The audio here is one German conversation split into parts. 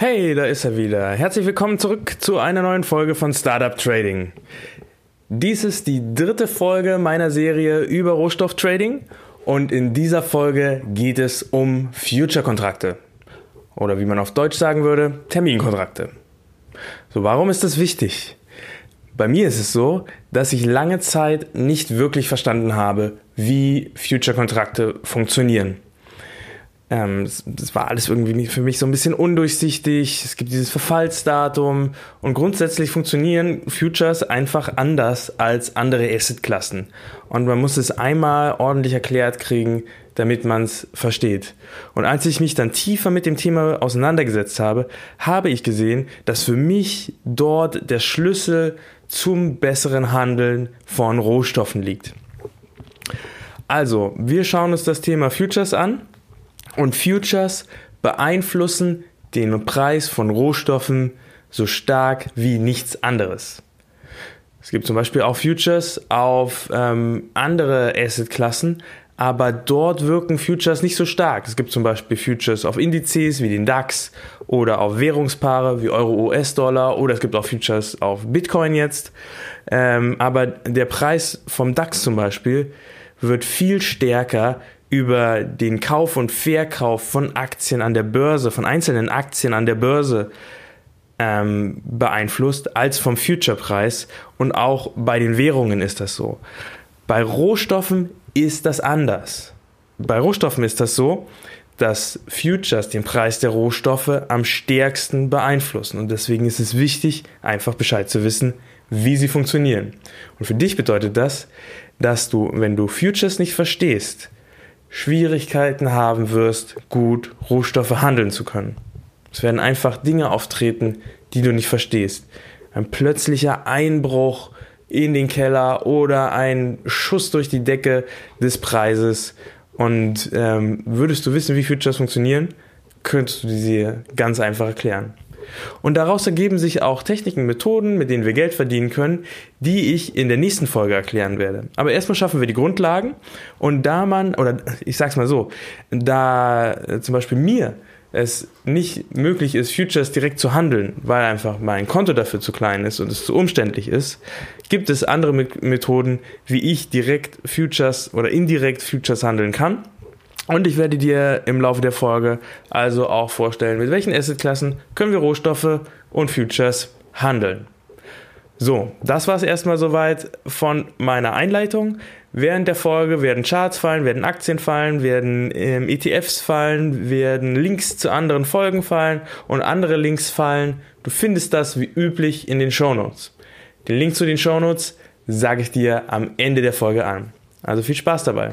Hey, da ist er wieder. Herzlich willkommen zurück zu einer neuen Folge von Startup Trading. Dies ist die dritte Folge meiner Serie über Rohstofftrading und in dieser Folge geht es um Future-Kontrakte oder wie man auf Deutsch sagen würde, Terminkontrakte. So, warum ist das wichtig? Bei mir ist es so, dass ich lange Zeit nicht wirklich verstanden habe, wie Future-Kontrakte funktionieren. Ähm, das, das, war alles irgendwie für mich so ein bisschen undurchsichtig. Es gibt dieses Verfallsdatum und grundsätzlich funktionieren Futures einfach anders als andere Assetklassen. Und man muss es einmal ordentlich erklärt kriegen, damit man es versteht. Und als ich mich dann tiefer mit dem Thema auseinandergesetzt habe, habe ich gesehen, dass für mich dort der Schlüssel zum besseren Handeln von Rohstoffen liegt. Also, wir schauen uns das Thema Futures an und Futures beeinflussen den Preis von Rohstoffen so stark wie nichts anderes. Es gibt zum Beispiel auch Futures auf ähm, andere Assetklassen, aber dort wirken Futures nicht so stark. Es gibt zum Beispiel Futures auf Indizes wie den DAX oder auf Währungspaare wie Euro, US-Dollar oder es gibt auch Futures auf Bitcoin jetzt. Ähm, aber der Preis vom DAX zum Beispiel wird viel stärker über den Kauf und Verkauf von Aktien an der Börse, von einzelnen Aktien an der Börse ähm, beeinflusst als vom Future-Preis. Und auch bei den Währungen ist das so. Bei Rohstoffen ist das anders. Bei Rohstoffen ist das so, dass Futures den Preis der Rohstoffe am stärksten beeinflussen. Und deswegen ist es wichtig, einfach Bescheid zu wissen, wie sie funktionieren. Und für dich bedeutet das, dass du, wenn du Futures nicht verstehst, Schwierigkeiten haben wirst, gut Rohstoffe handeln zu können. Es werden einfach Dinge auftreten, die du nicht verstehst. Ein plötzlicher Einbruch in den Keller oder ein Schuss durch die Decke des Preises. Und ähm, würdest du wissen, wie Futures funktionieren, könntest du sie ganz einfach erklären. Und daraus ergeben sich auch Techniken, Methoden, mit denen wir Geld verdienen können, die ich in der nächsten Folge erklären werde. Aber erstmal schaffen wir die Grundlagen und da man, oder ich sag's mal so, da äh, zum Beispiel mir es nicht möglich ist, Futures direkt zu handeln, weil einfach mein Konto dafür zu klein ist und es zu umständlich ist, gibt es andere Methoden, wie ich direkt Futures oder indirekt Futures handeln kann. Und ich werde dir im Laufe der Folge also auch vorstellen, mit welchen Assetklassen können wir Rohstoffe und Futures handeln. So, das war es erstmal soweit von meiner Einleitung. Während der Folge werden Charts fallen, werden Aktien fallen, werden ähm, ETFs fallen, werden Links zu anderen Folgen fallen und andere Links fallen. Du findest das wie üblich in den Shownotes. Den Link zu den Shownotes sage ich dir am Ende der Folge an. Also viel Spaß dabei.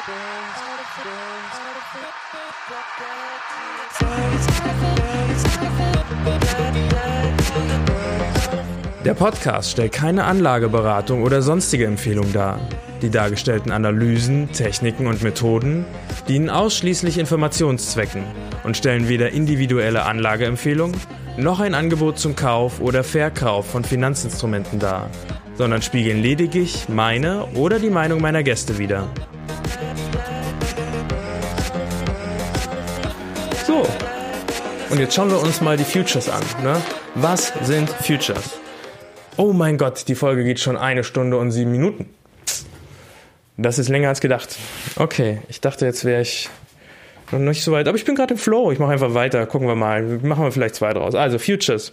Der Podcast stellt keine Anlageberatung oder sonstige Empfehlung dar. Die dargestellten Analysen, Techniken und Methoden dienen ausschließlich Informationszwecken und stellen weder individuelle Anlageempfehlungen noch ein Angebot zum Kauf oder Verkauf von Finanzinstrumenten dar, sondern spiegeln lediglich meine oder die Meinung meiner Gäste wider. So, und jetzt schauen wir uns mal die Futures an. Ne? Was sind Futures? Oh mein Gott, die Folge geht schon eine Stunde und sieben Minuten. Das ist länger als gedacht. Okay, ich dachte, jetzt wäre ich noch nicht so weit, aber ich bin gerade im Flow. Ich mache einfach weiter. Gucken wir mal. Machen wir vielleicht zwei draus. Also Futures.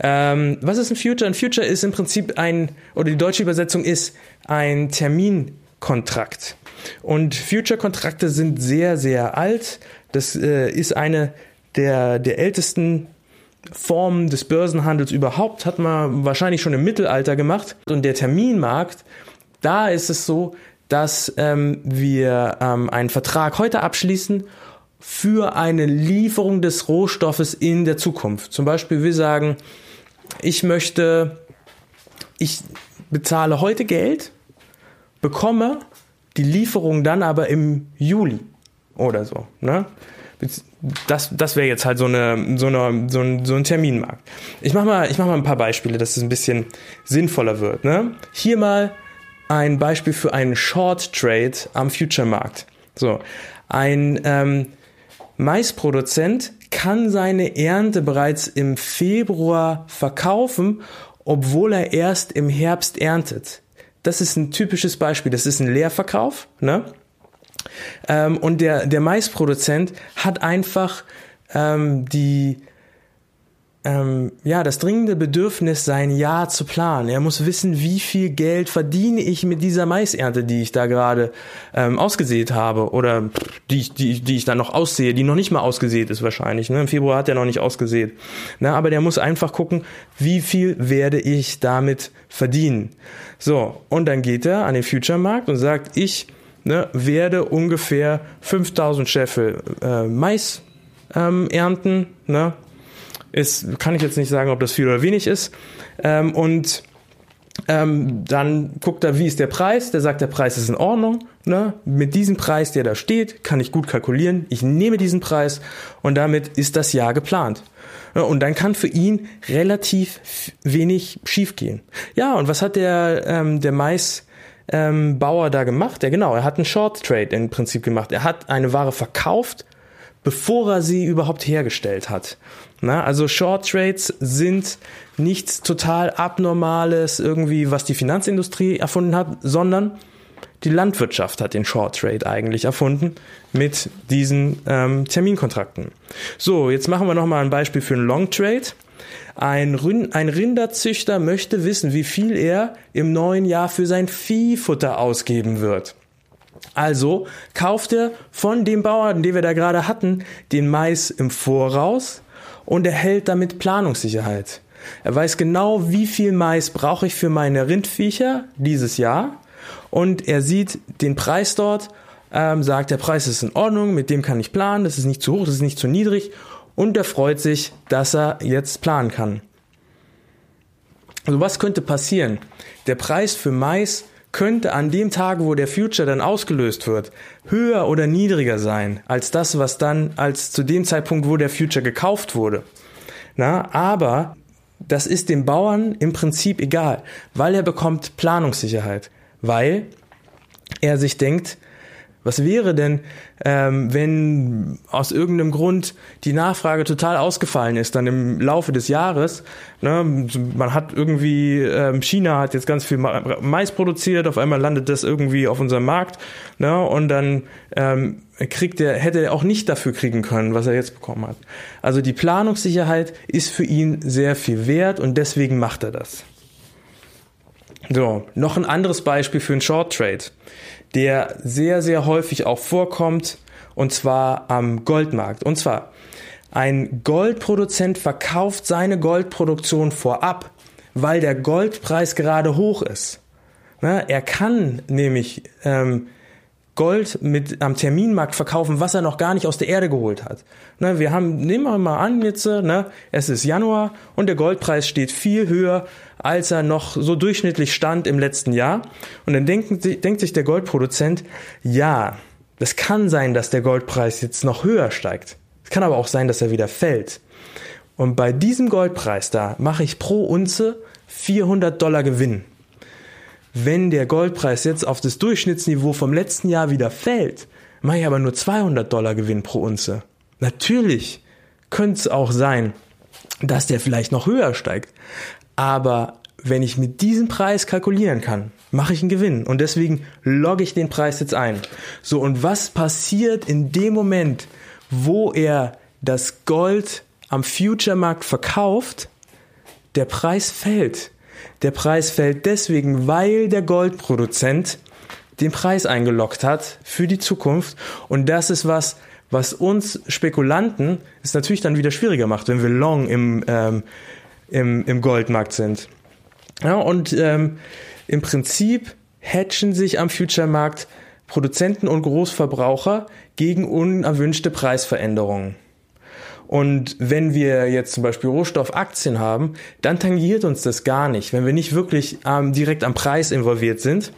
Ähm, was ist ein Future? Ein Future ist im Prinzip ein, oder die deutsche Übersetzung ist ein Terminkontrakt. Und Future-Kontrakte sind sehr, sehr alt. Das äh, ist eine der, der ältesten Form des Börsenhandels überhaupt hat man wahrscheinlich schon im Mittelalter gemacht. Und der Terminmarkt, da ist es so, dass ähm, wir ähm, einen Vertrag heute abschließen für eine Lieferung des Rohstoffes in der Zukunft. Zum Beispiel, wir sagen, ich möchte ich bezahle heute Geld, bekomme die Lieferung dann aber im Juli oder so. Ne? Das, das wäre jetzt halt so, eine, so, eine, so, ein, so ein Terminmarkt. Ich mache mal, mach mal ein paar Beispiele, dass es ein bisschen sinnvoller wird. Ne? Hier mal ein Beispiel für einen Short Trade am Future-Markt. So, ein ähm, Maisproduzent kann seine Ernte bereits im Februar verkaufen, obwohl er erst im Herbst erntet. Das ist ein typisches Beispiel. Das ist ein Leerverkauf. Ne? Ähm, und der, der Maisproduzent hat einfach ähm, die, ähm, ja, das dringende Bedürfnis, sein Jahr zu planen. Er muss wissen, wie viel Geld verdiene ich mit dieser Maisernte, die ich da gerade ähm, ausgesät habe oder die, die, die ich dann noch aussehe, die noch nicht mal ausgesät ist wahrscheinlich. Ne? Im Februar hat er noch nicht ausgesät. Ne? Aber der muss einfach gucken, wie viel werde ich damit verdienen. So, und dann geht er an den Future-Markt und sagt, ich ne, werde ungefähr 5000 Scheffel äh, Mais ähm, ernten. Ne? Ist, kann ich jetzt nicht sagen, ob das viel oder wenig ist. Ähm, und ähm, dann guckt er, wie ist der Preis. Der sagt, der Preis ist in Ordnung. Ne? Mit diesem Preis, der da steht, kann ich gut kalkulieren. Ich nehme diesen Preis und damit ist das Jahr geplant. Und dann kann für ihn relativ wenig schiefgehen. Ja, und was hat der, ähm, der Mais ähm, Bauer da gemacht? Ja, genau, er hat einen Short Trade im Prinzip gemacht. Er hat eine Ware verkauft, bevor er sie überhaupt hergestellt hat. Na, also Short Trades sind nichts total Abnormales irgendwie, was die Finanzindustrie erfunden hat, sondern die Landwirtschaft hat den Short Trade eigentlich erfunden mit diesen ähm, Terminkontrakten. So, jetzt machen wir nochmal ein Beispiel für einen Long Trade. Ein, Rind, ein Rinderzüchter möchte wissen, wie viel er im neuen Jahr für sein Viehfutter ausgeben wird. Also kauft er von dem Bauern, den wir da gerade hatten, den Mais im Voraus und erhält damit Planungssicherheit. Er weiß genau, wie viel Mais brauche ich für meine Rindviecher dieses Jahr und er sieht den Preis dort, ähm, sagt, der Preis ist in Ordnung, mit dem kann ich planen, das ist nicht zu hoch, das ist nicht zu niedrig und er freut sich, dass er jetzt planen kann. Also was könnte passieren? Der Preis für Mais könnte an dem Tag, wo der Future dann ausgelöst wird, höher oder niedriger sein als das, was dann als zu dem Zeitpunkt, wo der Future gekauft wurde. Na, aber das ist dem Bauern im Prinzip egal, weil er bekommt Planungssicherheit, weil er sich denkt, was wäre denn, ähm, wenn aus irgendeinem Grund die Nachfrage total ausgefallen ist, dann im Laufe des Jahres? Ne, man hat irgendwie, ähm, China hat jetzt ganz viel Mais produziert, auf einmal landet das irgendwie auf unserem Markt, ne, und dann ähm, kriegt er, hätte er auch nicht dafür kriegen können, was er jetzt bekommen hat. Also die Planungssicherheit ist für ihn sehr viel wert und deswegen macht er das. So, noch ein anderes Beispiel für einen Short Trade der sehr, sehr häufig auch vorkommt, und zwar am Goldmarkt. Und zwar, ein Goldproduzent verkauft seine Goldproduktion vorab, weil der Goldpreis gerade hoch ist. Er kann nämlich ähm, Gold mit am Terminmarkt verkaufen, was er noch gar nicht aus der Erde geholt hat. Ne, wir haben, nehmen wir mal an jetzt, ne, es ist Januar und der Goldpreis steht viel höher, als er noch so durchschnittlich stand im letzten Jahr. Und dann denkt, denkt sich der Goldproduzent, ja, das kann sein, dass der Goldpreis jetzt noch höher steigt. Es kann aber auch sein, dass er wieder fällt. Und bei diesem Goldpreis da mache ich pro Unze 400 Dollar Gewinn. Wenn der Goldpreis jetzt auf das Durchschnittsniveau vom letzten Jahr wieder fällt, mache ich aber nur 200 Dollar Gewinn pro Unze. Natürlich könnte es auch sein, dass der vielleicht noch höher steigt. Aber wenn ich mit diesem Preis kalkulieren kann, mache ich einen Gewinn. Und deswegen logge ich den Preis jetzt ein. So, und was passiert in dem Moment, wo er das Gold am Future-Markt verkauft? Der Preis fällt. Der Preis fällt deswegen, weil der Goldproduzent den Preis eingeloggt hat für die Zukunft. Und das ist was, was uns Spekulanten es natürlich dann wieder schwieriger macht, wenn wir long im, ähm, im, im Goldmarkt sind. Ja, und ähm, im Prinzip hatchen sich am Future-Markt Produzenten und Großverbraucher gegen unerwünschte Preisveränderungen. Und wenn wir jetzt zum Beispiel Rohstoffaktien haben, dann tangiert uns das gar nicht, wenn wir nicht wirklich ähm, direkt am Preis involviert sind.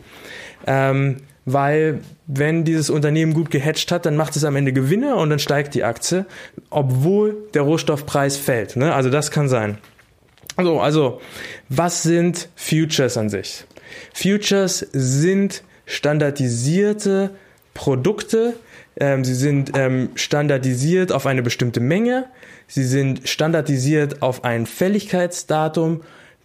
Ähm, weil wenn dieses Unternehmen gut gehatcht hat, dann macht es am Ende Gewinne und dann steigt die Aktie, obwohl der Rohstoffpreis fällt. Ne? Also das kann sein. Also, also, was sind Futures an sich? Futures sind standardisierte Produkte. Ähm, sie sind ähm, standardisiert auf eine bestimmte Menge. Sie sind standardisiert auf ein Fälligkeitsdatum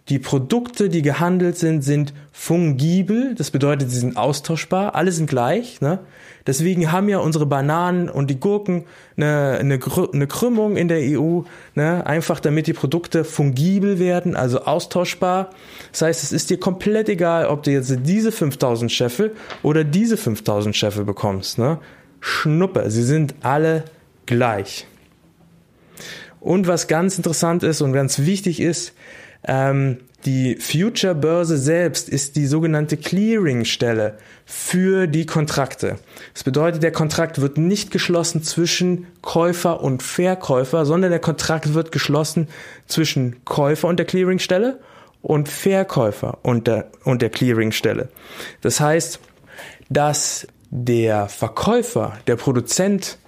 die Produkte, die gehandelt sind, sind fungibel. Das bedeutet, sie sind austauschbar. Alle sind gleich. Ne? Deswegen haben ja unsere Bananen und die Gurken eine, eine, eine Krümmung in der EU. Ne? Einfach damit die Produkte fungibel werden, also austauschbar. Das heißt, es ist dir komplett egal, ob du jetzt diese 5000 Scheffel oder diese 5000 Scheffel bekommst. Ne? Schnuppe, sie sind alle gleich. Und was ganz interessant ist und ganz wichtig ist, ähm, die Future-Börse selbst ist die sogenannte Clearing-Stelle für die Kontrakte. Das bedeutet, der Kontrakt wird nicht geschlossen zwischen Käufer und Verkäufer, sondern der Kontrakt wird geschlossen zwischen Käufer und der Clearing-Stelle und Verkäufer und der, und der Clearing-Stelle. Das heißt, dass der Verkäufer, der Produzent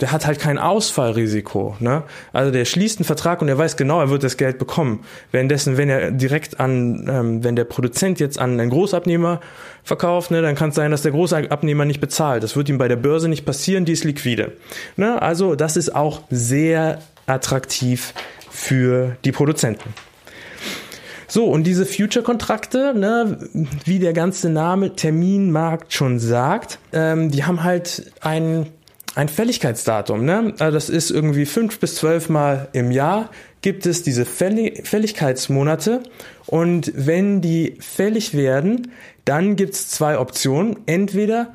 der hat halt kein Ausfallrisiko. Ne? Also der schließt einen Vertrag und er weiß genau, er wird das Geld bekommen. Währenddessen, wenn er direkt an, ähm, wenn der Produzent jetzt an einen Großabnehmer verkauft, ne, dann kann es sein, dass der Großabnehmer nicht bezahlt. Das wird ihm bei der Börse nicht passieren, die ist liquide. Ne? Also das ist auch sehr attraktiv für die Produzenten. So, und diese Future-Kontrakte, ne, wie der ganze Name Terminmarkt schon sagt, ähm, die haben halt einen ein Fälligkeitsdatum. Ne? Also das ist irgendwie fünf bis zwölf Mal im Jahr gibt es diese Fälligkeitsmonate und wenn die fällig werden, dann gibt es zwei Optionen. Entweder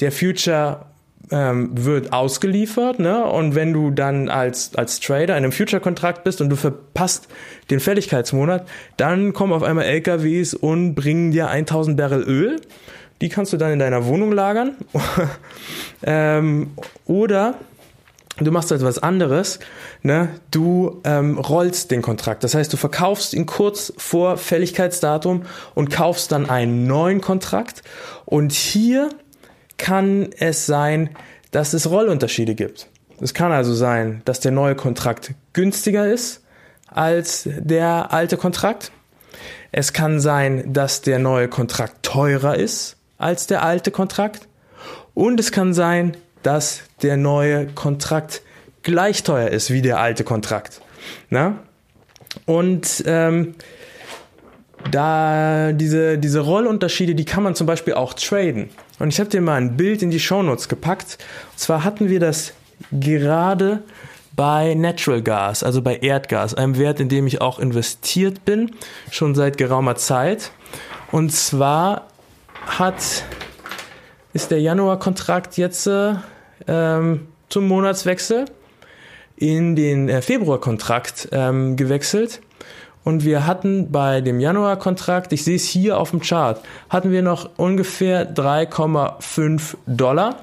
der Future ähm, wird ausgeliefert ne? und wenn du dann als, als Trader in einem Future-Kontrakt bist und du verpasst den Fälligkeitsmonat, dann kommen auf einmal LKWs und bringen dir 1000 Barrel Öl die kannst du dann in deiner Wohnung lagern. ähm, oder du machst etwas anderes. Ne? Du ähm, rollst den Kontrakt. Das heißt, du verkaufst ihn kurz vor Fälligkeitsdatum und kaufst dann einen neuen Kontrakt. Und hier kann es sein, dass es Rollunterschiede gibt. Es kann also sein, dass der neue Kontrakt günstiger ist als der alte Kontrakt. Es kann sein, dass der neue Kontrakt teurer ist als der alte Kontrakt. Und es kann sein, dass der neue Kontrakt gleich teuer ist wie der alte Kontrakt. Na? Und ähm, da diese, diese Rollunterschiede, die kann man zum Beispiel auch traden. Und ich habe dir mal ein Bild in die Shownotes gepackt. Und zwar hatten wir das gerade bei Natural Gas, also bei Erdgas, einem Wert, in dem ich auch investiert bin, schon seit geraumer Zeit. Und zwar hat, ist der Januar-Kontrakt jetzt ähm, zum Monatswechsel in den äh, Februar-Kontrakt ähm, gewechselt. Und wir hatten bei dem Januar-Kontrakt, ich sehe es hier auf dem Chart, hatten wir noch ungefähr 3,5 Dollar.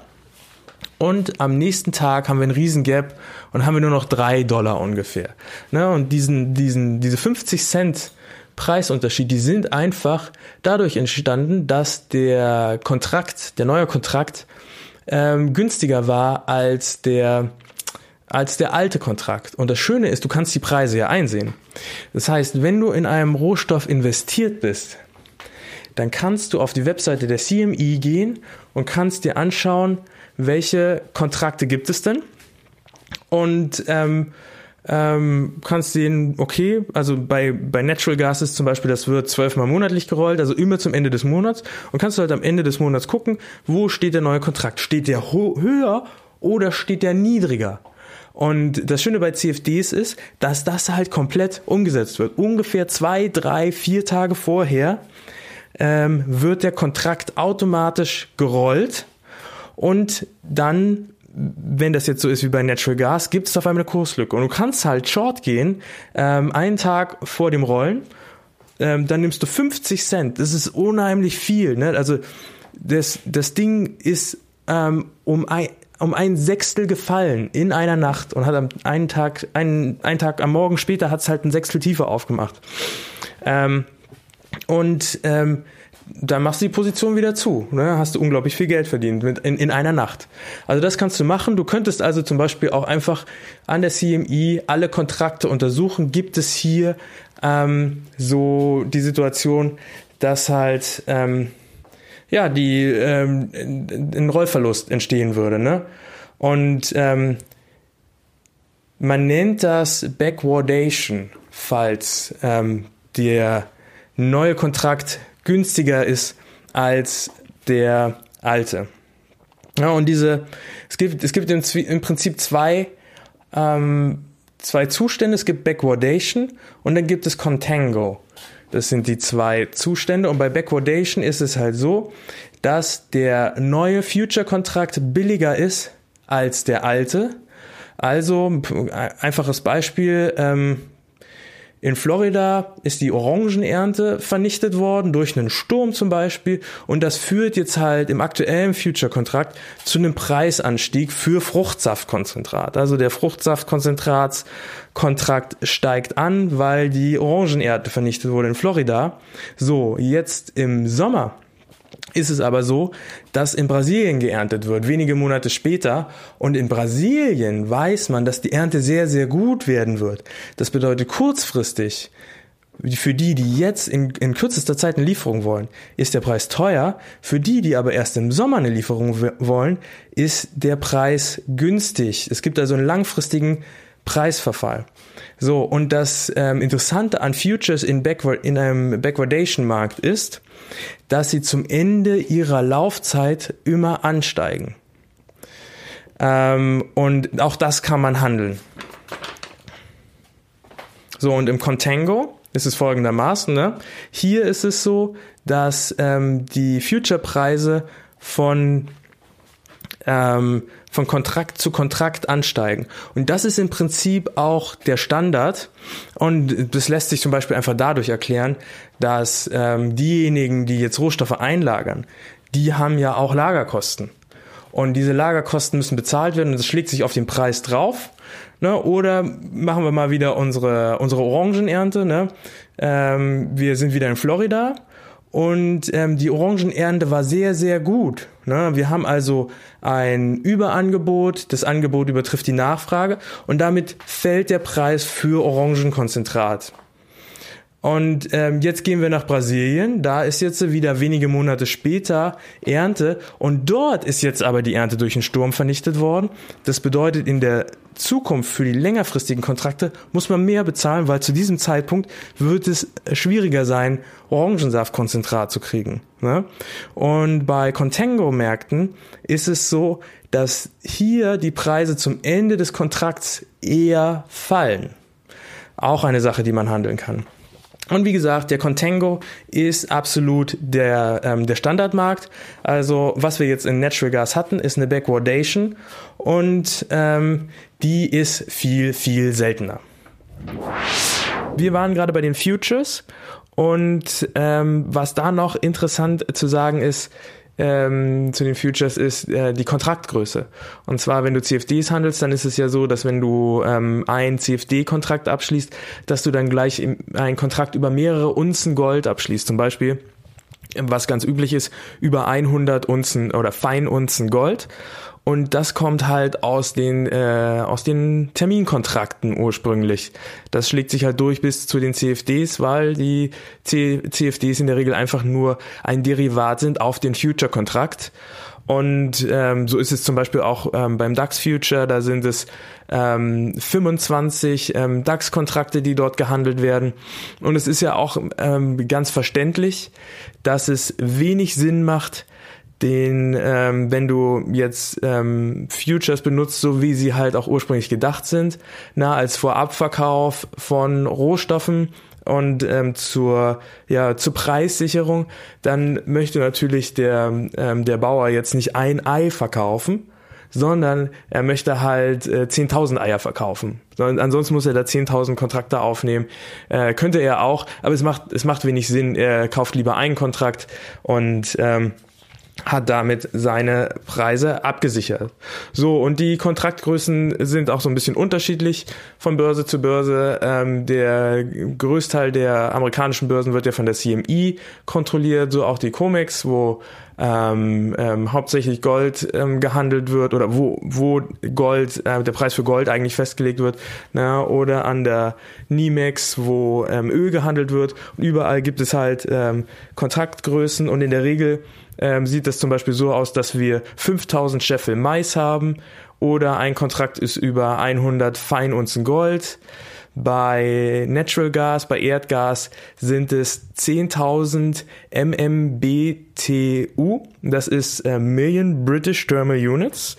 Und am nächsten Tag haben wir einen riesen Gap und haben wir nur noch 3 Dollar ungefähr. Ne? Und diesen, diesen, diese 50 Cent Preisunterschied, die sind einfach dadurch entstanden, dass der Kontrakt, der neue Kontrakt, ähm, günstiger war als der als der alte Kontrakt. Und das Schöne ist, du kannst die Preise ja einsehen. Das heißt, wenn du in einem Rohstoff investiert bist, dann kannst du auf die Webseite der CME gehen und kannst dir anschauen, welche Kontrakte gibt es denn. Und ähm, ähm, kannst sehen, okay, also bei, bei Natural Gas ist zum Beispiel, das wird zwölfmal monatlich gerollt, also immer zum Ende des Monats und kannst du halt am Ende des Monats gucken, wo steht der neue Kontrakt? Steht der höher oder steht der niedriger? Und das Schöne bei CFDs ist, dass das halt komplett umgesetzt wird. Ungefähr zwei, drei, vier Tage vorher ähm, wird der Kontrakt automatisch gerollt und dann wenn das jetzt so ist wie bei Natural Gas, gibt es auf einmal eine Kurslücke. Und du kannst halt short gehen, ähm, einen Tag vor dem Rollen, ähm, dann nimmst du 50 Cent. Das ist unheimlich viel. Ne? Also das, das Ding ist ähm, um ein, um ein Sechstel gefallen in einer Nacht und hat am einen Tag, einen, einen Tag am Morgen später hat es halt ein Sechstel tiefer aufgemacht. Ähm, und ähm, dann machst du die Position wieder zu. Ne? Hast du unglaublich viel Geld verdient mit, in, in einer Nacht. Also das kannst du machen. Du könntest also zum Beispiel auch einfach an der CMI alle Kontrakte untersuchen. Gibt es hier ähm, so die Situation, dass halt ähm, ja die ähm, ein Rollverlust entstehen würde. Ne? Und ähm, man nennt das Backwardation, falls ähm, der neue Kontrakt günstiger ist als der alte. Ja, und diese, es gibt, es gibt im, im Prinzip zwei, ähm, zwei Zustände. Es gibt Backwardation und dann gibt es Contango. Das sind die zwei Zustände. Und bei Backwardation ist es halt so, dass der neue Future-Kontrakt billiger ist als der alte. Also, einfaches Beispiel, ähm, in Florida ist die Orangenernte vernichtet worden durch einen Sturm zum Beispiel und das führt jetzt halt im aktuellen Future-Kontrakt zu einem Preisanstieg für Fruchtsaftkonzentrat. Also der Fruchtsaftkonzentratskontrakt steigt an, weil die Orangenernte vernichtet wurde in Florida. So, jetzt im Sommer ist es aber so, dass in Brasilien geerntet wird, wenige Monate später. Und in Brasilien weiß man, dass die Ernte sehr, sehr gut werden wird. Das bedeutet kurzfristig, für die, die jetzt in, in kürzester Zeit eine Lieferung wollen, ist der Preis teuer. Für die, die aber erst im Sommer eine Lieferung wollen, ist der Preis günstig. Es gibt also einen langfristigen Preisverfall. So, und das ähm, Interessante an Futures in, Backward, in einem Backwardation-Markt ist, dass sie zum Ende ihrer Laufzeit immer ansteigen. Ähm, und auch das kann man handeln. So, und im Contango ist es folgendermaßen. Ne? Hier ist es so, dass ähm, die Future-Preise von ähm, von Kontrakt zu Kontrakt ansteigen. Und das ist im Prinzip auch der Standard. Und das lässt sich zum Beispiel einfach dadurch erklären, dass ähm, diejenigen, die jetzt Rohstoffe einlagern, die haben ja auch Lagerkosten. Und diese Lagerkosten müssen bezahlt werden und das schlägt sich auf den Preis drauf. Ne? Oder machen wir mal wieder unsere, unsere Orangenernte. Ne? Ähm, wir sind wieder in Florida und ähm, die Orangenernte war sehr, sehr gut. Ne? Wir haben also ein Überangebot, das Angebot übertrifft die Nachfrage und damit fällt der Preis für Orangenkonzentrat. Und ähm, jetzt gehen wir nach Brasilien. Da ist jetzt wieder wenige Monate später Ernte. Und dort ist jetzt aber die Ernte durch einen Sturm vernichtet worden. Das bedeutet, in der Zukunft für die längerfristigen Kontrakte muss man mehr bezahlen, weil zu diesem Zeitpunkt wird es schwieriger sein, Orangensaftkonzentrat zu kriegen. Ne? Und bei Contango-Märkten ist es so, dass hier die Preise zum Ende des Kontrakts eher fallen. Auch eine Sache, die man handeln kann. Und wie gesagt, der Contango ist absolut der, ähm, der Standardmarkt. Also was wir jetzt in Natural Gas hatten, ist eine Backwardation und ähm, die ist viel, viel seltener. Wir waren gerade bei den Futures und ähm, was da noch interessant zu sagen ist, ähm, zu den Futures ist äh, die Kontraktgröße. Und zwar, wenn du CFDs handelst, dann ist es ja so, dass wenn du ähm, ein CFD-Kontrakt abschließt, dass du dann gleich einen Kontrakt über mehrere Unzen Gold abschließt. Zum Beispiel was ganz üblich ist, über 100 Unzen oder Feinunzen Gold. Und das kommt halt aus den, äh, aus den Terminkontrakten ursprünglich. Das schlägt sich halt durch bis zu den CFDs, weil die C CFDs in der Regel einfach nur ein Derivat sind auf den Future-Kontrakt. Und ähm, so ist es zum Beispiel auch ähm, beim DAX Future, da sind es ähm, 25 ähm, DAX-Kontrakte, die dort gehandelt werden. Und es ist ja auch ähm, ganz verständlich, dass es wenig Sinn macht, den, ähm, wenn du jetzt ähm, Futures benutzt, so wie sie halt auch ursprünglich gedacht sind, na, als Vorabverkauf von Rohstoffen und ähm, zur, ja, zur Preissicherung, dann möchte natürlich der, ähm, der Bauer jetzt nicht ein Ei verkaufen, sondern er möchte halt äh, 10.000 Eier verkaufen. Ansonsten muss er da 10.000 Kontrakte aufnehmen. Äh, könnte er auch, aber es macht, es macht wenig Sinn. Er kauft lieber einen Kontrakt und ähm, hat damit seine Preise abgesichert. So, und die Kontraktgrößen sind auch so ein bisschen unterschiedlich von Börse zu Börse. Ähm, der Größteil der amerikanischen Börsen wird ja von der CME kontrolliert, so auch die COMEX, wo ähm, ähm, hauptsächlich Gold ähm, gehandelt wird oder wo, wo Gold, äh, der Preis für Gold eigentlich festgelegt wird, na, oder an der NIMEX, wo ähm, Öl gehandelt wird. Und überall gibt es halt ähm, Kontraktgrößen und in der Regel ähm, sieht das zum Beispiel so aus, dass wir 5000 Scheffel Mais haben oder ein Kontrakt ist über 100 Feinunzen Gold. Bei Natural Gas, bei Erdgas sind es 10.000 MMBTU. Das ist äh, Million British Thermal Units.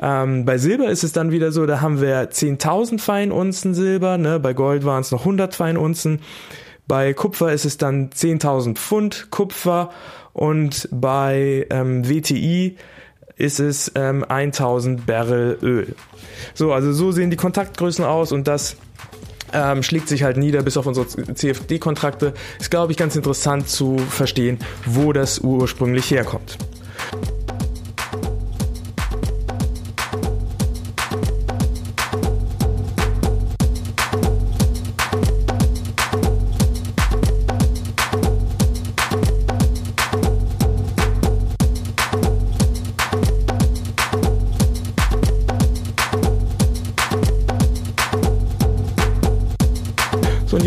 Ähm, bei Silber ist es dann wieder so, da haben wir 10.000 Feinunzen Silber. Ne? Bei Gold waren es noch 100 Feinunzen. Bei Kupfer ist es dann 10.000 Pfund Kupfer und bei ähm, WTI ist es ähm, 1000 Barrel Öl. So, also so sehen die Kontaktgrößen aus und das ähm, schlägt sich halt nieder bis auf unsere CFD-Kontrakte. Ist, glaube ich, ganz interessant zu verstehen, wo das ursprünglich herkommt.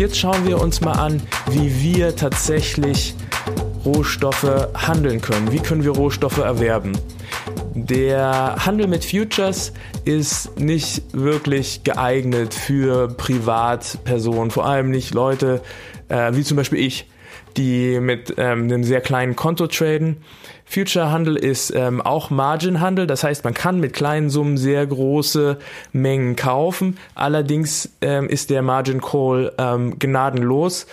Jetzt schauen wir uns mal an, wie wir tatsächlich Rohstoffe handeln können. Wie können wir Rohstoffe erwerben? Der Handel mit Futures ist nicht wirklich geeignet für Privatpersonen, vor allem nicht Leute äh, wie zum Beispiel ich, die mit ähm, einem sehr kleinen Konto traden. Future-Handel ist ähm, auch Margin-Handel, das heißt, man kann mit kleinen Summen sehr große Mengen kaufen. Allerdings ähm, ist der Margin Call ähm, gnadenlos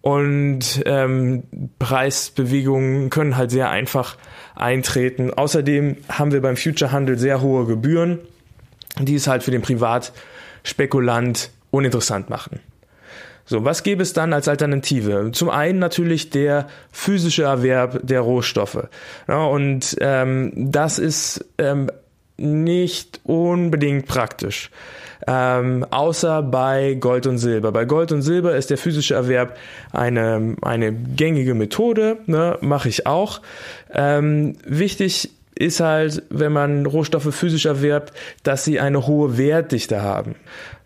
und ähm, Preisbewegungen können halt sehr einfach eintreten. Außerdem haben wir beim Future-Handel sehr hohe Gebühren, die es halt für den Privatspekulant uninteressant machen. So, was gäbe es dann als Alternative? Zum einen natürlich der physische Erwerb der Rohstoffe. Ja, und ähm, das ist ähm, nicht unbedingt praktisch. Ähm, außer bei Gold und Silber. Bei Gold und Silber ist der physische Erwerb eine, eine gängige Methode, ne, mache ich auch. Ähm, wichtig ist halt, wenn man Rohstoffe physisch erwerbt, dass sie eine hohe Wertdichte haben.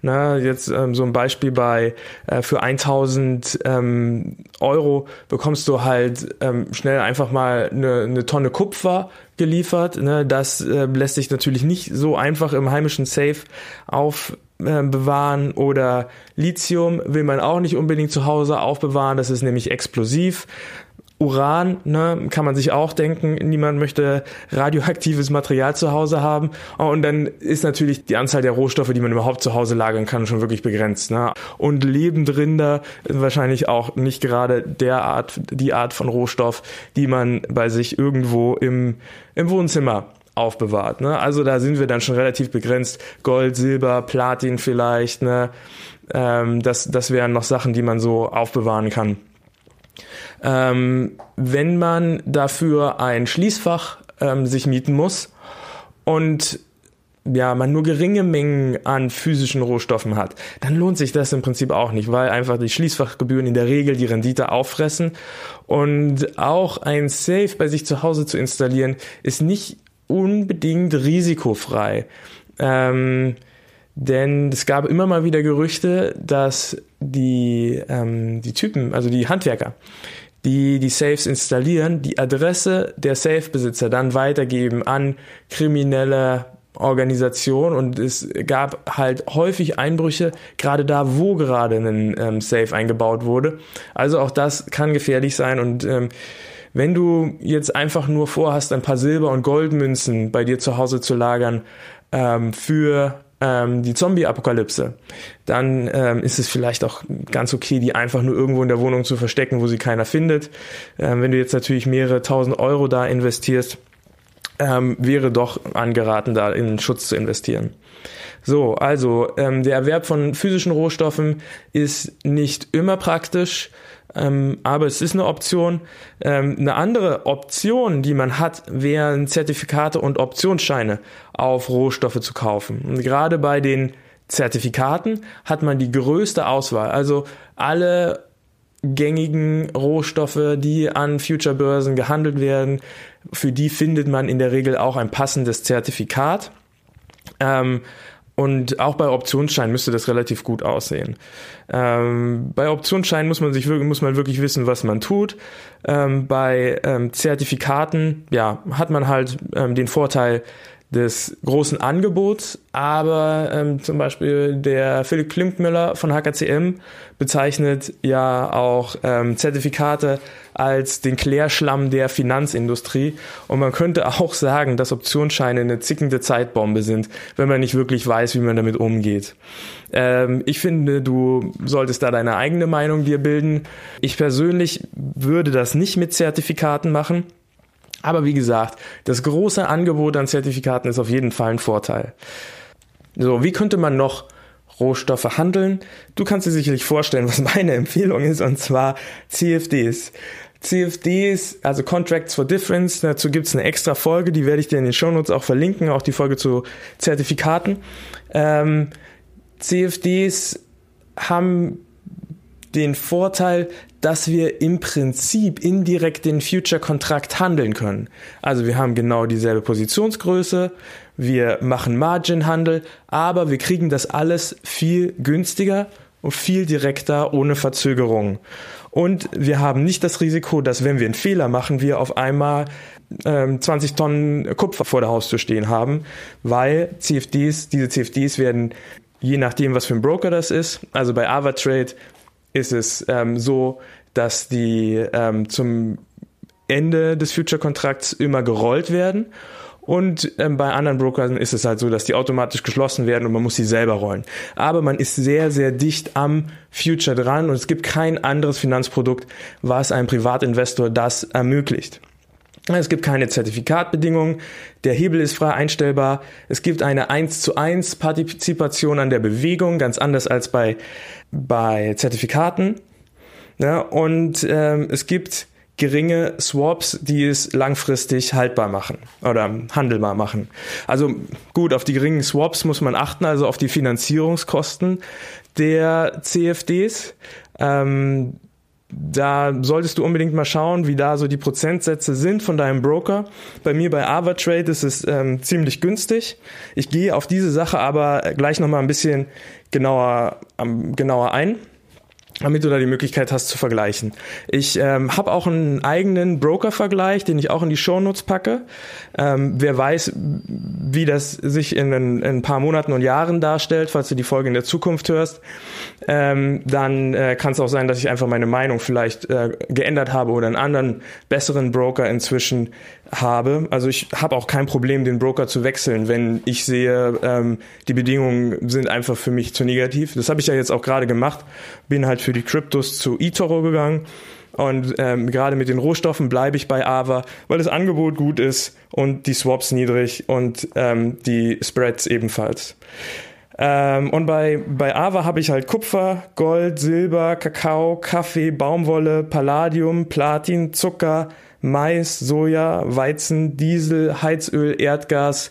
Na, jetzt ähm, so ein Beispiel bei äh, für 1000 ähm, Euro bekommst du halt ähm, schnell einfach mal eine, eine Tonne Kupfer geliefert. Ne? Das äh, lässt sich natürlich nicht so einfach im heimischen Safe aufbewahren oder Lithium will man auch nicht unbedingt zu Hause aufbewahren, das ist nämlich explosiv. Uran, ne, kann man sich auch denken, niemand möchte radioaktives Material zu Hause haben. Und dann ist natürlich die Anzahl der Rohstoffe, die man überhaupt zu Hause lagern kann, schon wirklich begrenzt. Ne? Und Lebendrinder wahrscheinlich auch nicht gerade der Art, die Art von Rohstoff, die man bei sich irgendwo im, im Wohnzimmer aufbewahrt. Ne? Also da sind wir dann schon relativ begrenzt. Gold, Silber, Platin vielleicht. Ne? Ähm, das, das wären noch Sachen, die man so aufbewahren kann. Ähm, wenn man dafür ein Schließfach ähm, sich mieten muss und ja, man nur geringe Mengen an physischen Rohstoffen hat, dann lohnt sich das im Prinzip auch nicht, weil einfach die Schließfachgebühren in der Regel die Rendite auffressen. Und auch ein Safe bei sich zu Hause zu installieren, ist nicht unbedingt risikofrei. Ähm, denn es gab immer mal wieder Gerüchte, dass die, ähm, die Typen, also die Handwerker, die die Safes installieren, die Adresse der Safe-Besitzer dann weitergeben an kriminelle Organisationen und es gab halt häufig Einbrüche, gerade da, wo gerade ein ähm, Safe eingebaut wurde. Also auch das kann gefährlich sein und ähm, wenn du jetzt einfach nur vorhast, ein paar Silber- und Goldmünzen bei dir zu Hause zu lagern ähm, für ähm, die Zombie-Apokalypse, dann ähm, ist es vielleicht auch ganz okay, die einfach nur irgendwo in der Wohnung zu verstecken, wo sie keiner findet. Ähm, wenn du jetzt natürlich mehrere tausend Euro da investierst, ähm, wäre doch angeraten, da in Schutz zu investieren. So, also ähm, der Erwerb von physischen Rohstoffen ist nicht immer praktisch. Ähm, aber es ist eine Option. Ähm, eine andere Option, die man hat, wären Zertifikate und Optionsscheine auf Rohstoffe zu kaufen. Und gerade bei den Zertifikaten hat man die größte Auswahl. Also alle gängigen Rohstoffe, die an Future-Börsen gehandelt werden, für die findet man in der Regel auch ein passendes Zertifikat. Ähm, und auch bei Optionsscheinen müsste das relativ gut aussehen. Ähm, bei Optionsscheinen muss man sich wirklich, muss man wirklich wissen, was man tut. Ähm, bei ähm, Zertifikaten, ja, hat man halt ähm, den Vorteil, des großen Angebots, aber ähm, zum Beispiel der Philipp Klimpmüller von HKCM bezeichnet ja auch ähm, Zertifikate als den Klärschlamm der Finanzindustrie und man könnte auch sagen, dass Optionsscheine eine zickende Zeitbombe sind, wenn man nicht wirklich weiß, wie man damit umgeht. Ähm, ich finde, du solltest da deine eigene Meinung dir bilden. Ich persönlich würde das nicht mit Zertifikaten machen aber wie gesagt, das große Angebot an Zertifikaten ist auf jeden Fall ein Vorteil. So, wie könnte man noch Rohstoffe handeln? Du kannst dir sicherlich vorstellen, was meine Empfehlung ist, und zwar CFDs. CFDs, also Contracts for Difference, dazu gibt es eine extra Folge, die werde ich dir in den Shownotes auch verlinken, auch die Folge zu Zertifikaten. Ähm, CFDs haben den Vorteil, dass wir im Prinzip indirekt den Future-Kontrakt handeln können. Also wir haben genau dieselbe Positionsgröße, wir machen Margin-Handel, aber wir kriegen das alles viel günstiger und viel direkter ohne Verzögerung. Und wir haben nicht das Risiko, dass wenn wir einen Fehler machen, wir auf einmal ähm, 20 Tonnen Kupfer vor der Haustür stehen haben, weil CFDs, diese CFDs werden je nachdem, was für ein Broker das ist, also bei AvaTrade ist es ähm, so, dass die ähm, zum Ende des Future-Kontrakts immer gerollt werden. Und ähm, bei anderen Brokern ist es halt so, dass die automatisch geschlossen werden und man muss sie selber rollen. Aber man ist sehr, sehr dicht am Future dran und es gibt kein anderes Finanzprodukt, was einem Privatinvestor das ermöglicht. Es gibt keine Zertifikatbedingungen, der Hebel ist frei einstellbar, es gibt eine 1 zu 1 Partizipation an der Bewegung, ganz anders als bei, bei Zertifikaten. Ja, und ähm, es gibt geringe Swaps, die es langfristig haltbar machen oder handelbar machen. Also gut, auf die geringen Swaps muss man achten, also auf die Finanzierungskosten der CFDs. Ähm, da solltest du unbedingt mal schauen, wie da so die Prozentsätze sind von deinem Broker. Bei mir bei AvaTrade ist es ähm, ziemlich günstig. Ich gehe auf diese Sache aber gleich nochmal ein bisschen genauer, ähm, genauer ein damit du da die Möglichkeit hast zu vergleichen. Ich ähm, habe auch einen eigenen Broker-Vergleich, den ich auch in die Shownotes packe. Ähm, wer weiß, wie das sich in, in, in, ein paar Monaten und Jahren darstellt, falls du die Folge in der Zukunft hörst, ähm, dann äh, kann es auch sein, dass ich einfach meine Meinung vielleicht äh, geändert habe oder einen anderen, besseren Broker inzwischen habe. Also ich habe auch kein Problem, den Broker zu wechseln, wenn ich sehe, ähm, die Bedingungen sind einfach für mich zu negativ. Das habe ich ja jetzt auch gerade gemacht. Bin halt für die Kryptos zu eToro gegangen. Und ähm, gerade mit den Rohstoffen bleibe ich bei Ava, weil das Angebot gut ist und die Swaps niedrig und ähm, die Spreads ebenfalls. Ähm, und bei, bei Ava habe ich halt Kupfer, Gold, Silber, Kakao, Kaffee, Baumwolle, Palladium, Platin, Zucker, Mais, Soja, Weizen, Diesel, Heizöl, Erdgas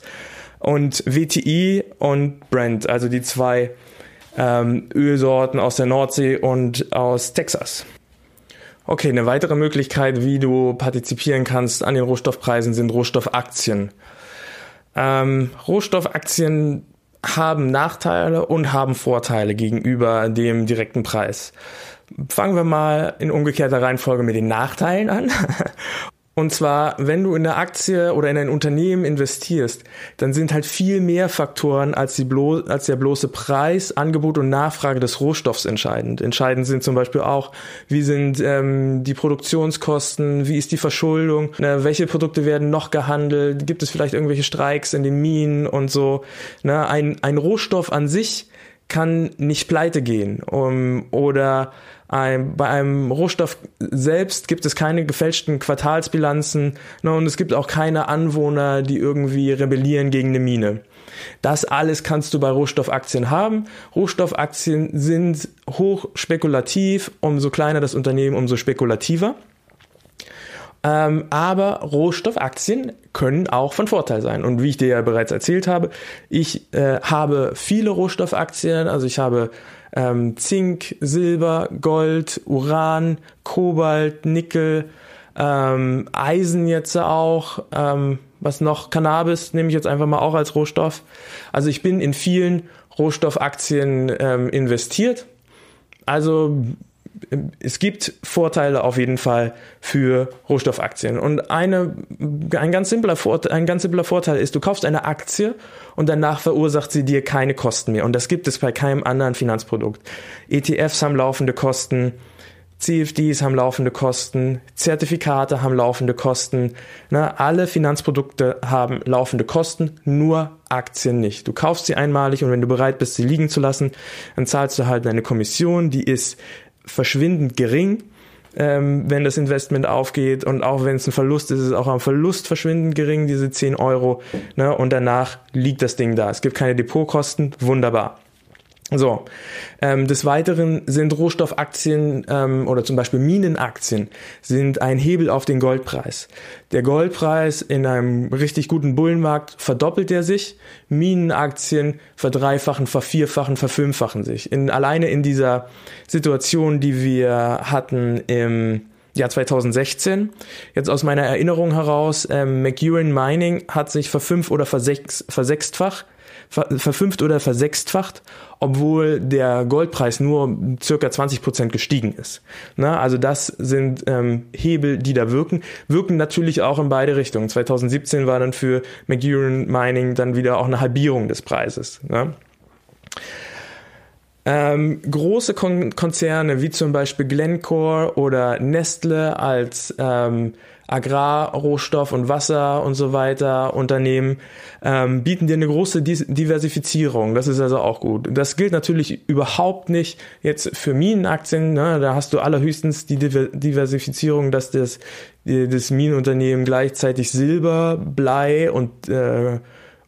und WTI und Brent, also die zwei ähm, Ölsorten aus der Nordsee und aus Texas. Okay, eine weitere Möglichkeit, wie du partizipieren kannst an den Rohstoffpreisen, sind Rohstoffaktien. Ähm, Rohstoffaktien haben Nachteile und haben Vorteile gegenüber dem direkten Preis. Fangen wir mal in umgekehrter Reihenfolge mit den Nachteilen an. Und zwar, wenn du in eine Aktie oder in ein Unternehmen investierst, dann sind halt viel mehr Faktoren als, die blo als der bloße Preis, Angebot und Nachfrage des Rohstoffs entscheidend. Entscheidend sind zum Beispiel auch, wie sind ähm, die Produktionskosten, wie ist die Verschuldung, ne, welche Produkte werden noch gehandelt, gibt es vielleicht irgendwelche Streiks in den Minen und so. Ne, ein, ein Rohstoff an sich kann nicht pleite gehen um, oder ein, bei einem Rohstoff selbst gibt es keine gefälschten Quartalsbilanzen ne, und es gibt auch keine Anwohner, die irgendwie rebellieren gegen eine Mine. Das alles kannst du bei Rohstoffaktien haben. Rohstoffaktien sind hoch spekulativ. Umso kleiner das Unternehmen, umso spekulativer. Ähm, aber Rohstoffaktien können auch von Vorteil sein. Und wie ich dir ja bereits erzählt habe, ich äh, habe viele Rohstoffaktien. Also ich habe ähm, Zink, Silber, Gold, Uran, Kobalt, Nickel, ähm, Eisen jetzt auch. Ähm, was noch? Cannabis nehme ich jetzt einfach mal auch als Rohstoff. Also ich bin in vielen Rohstoffaktien ähm, investiert. Also es gibt Vorteile auf jeden Fall für Rohstoffaktien. Und eine, ein, ganz simpler Vorteil, ein ganz simpler Vorteil ist, du kaufst eine Aktie und danach verursacht sie dir keine Kosten mehr. Und das gibt es bei keinem anderen Finanzprodukt. ETFs haben laufende Kosten, CFDs haben laufende Kosten, Zertifikate haben laufende Kosten. Na, alle Finanzprodukte haben laufende Kosten, nur Aktien nicht. Du kaufst sie einmalig und wenn du bereit bist, sie liegen zu lassen, dann zahlst du halt eine Kommission, die ist verschwindend gering, ähm, wenn das Investment aufgeht. Und auch wenn es ein Verlust ist, ist es auch am Verlust verschwindend gering, diese 10 Euro. Ne? Und danach liegt das Ding da. Es gibt keine Depotkosten. Wunderbar. So, ähm, des Weiteren sind Rohstoffaktien ähm, oder zum Beispiel Minenaktien sind ein Hebel auf den Goldpreis. Der Goldpreis in einem richtig guten Bullenmarkt verdoppelt er sich, Minenaktien verdreifachen, vervierfachen, verfünffachen sich. In, alleine in dieser Situation, die wir hatten im Jahr 2016. Jetzt aus meiner Erinnerung heraus, ähm, McEwen Mining hat sich verfünf oder versechs, versechstfach verfünft oder versechstfacht, obwohl der Goldpreis nur circa 20 Prozent gestiegen ist. Na, also das sind ähm, Hebel, die da wirken. Wirken natürlich auch in beide Richtungen. 2017 war dann für McEwen Mining dann wieder auch eine Halbierung des Preises. Ne? Ähm, große Kon Konzerne wie zum Beispiel Glencore oder Nestle als ähm, Agrarrohstoff und Wasser und so weiter Unternehmen ähm, bieten dir eine große Diversifizierung. Das ist also auch gut. Das gilt natürlich überhaupt nicht jetzt für Minenaktien. Ne? Da hast du allerhöchstens die Diversifizierung, dass das, das Minenunternehmen gleichzeitig Silber, Blei und äh,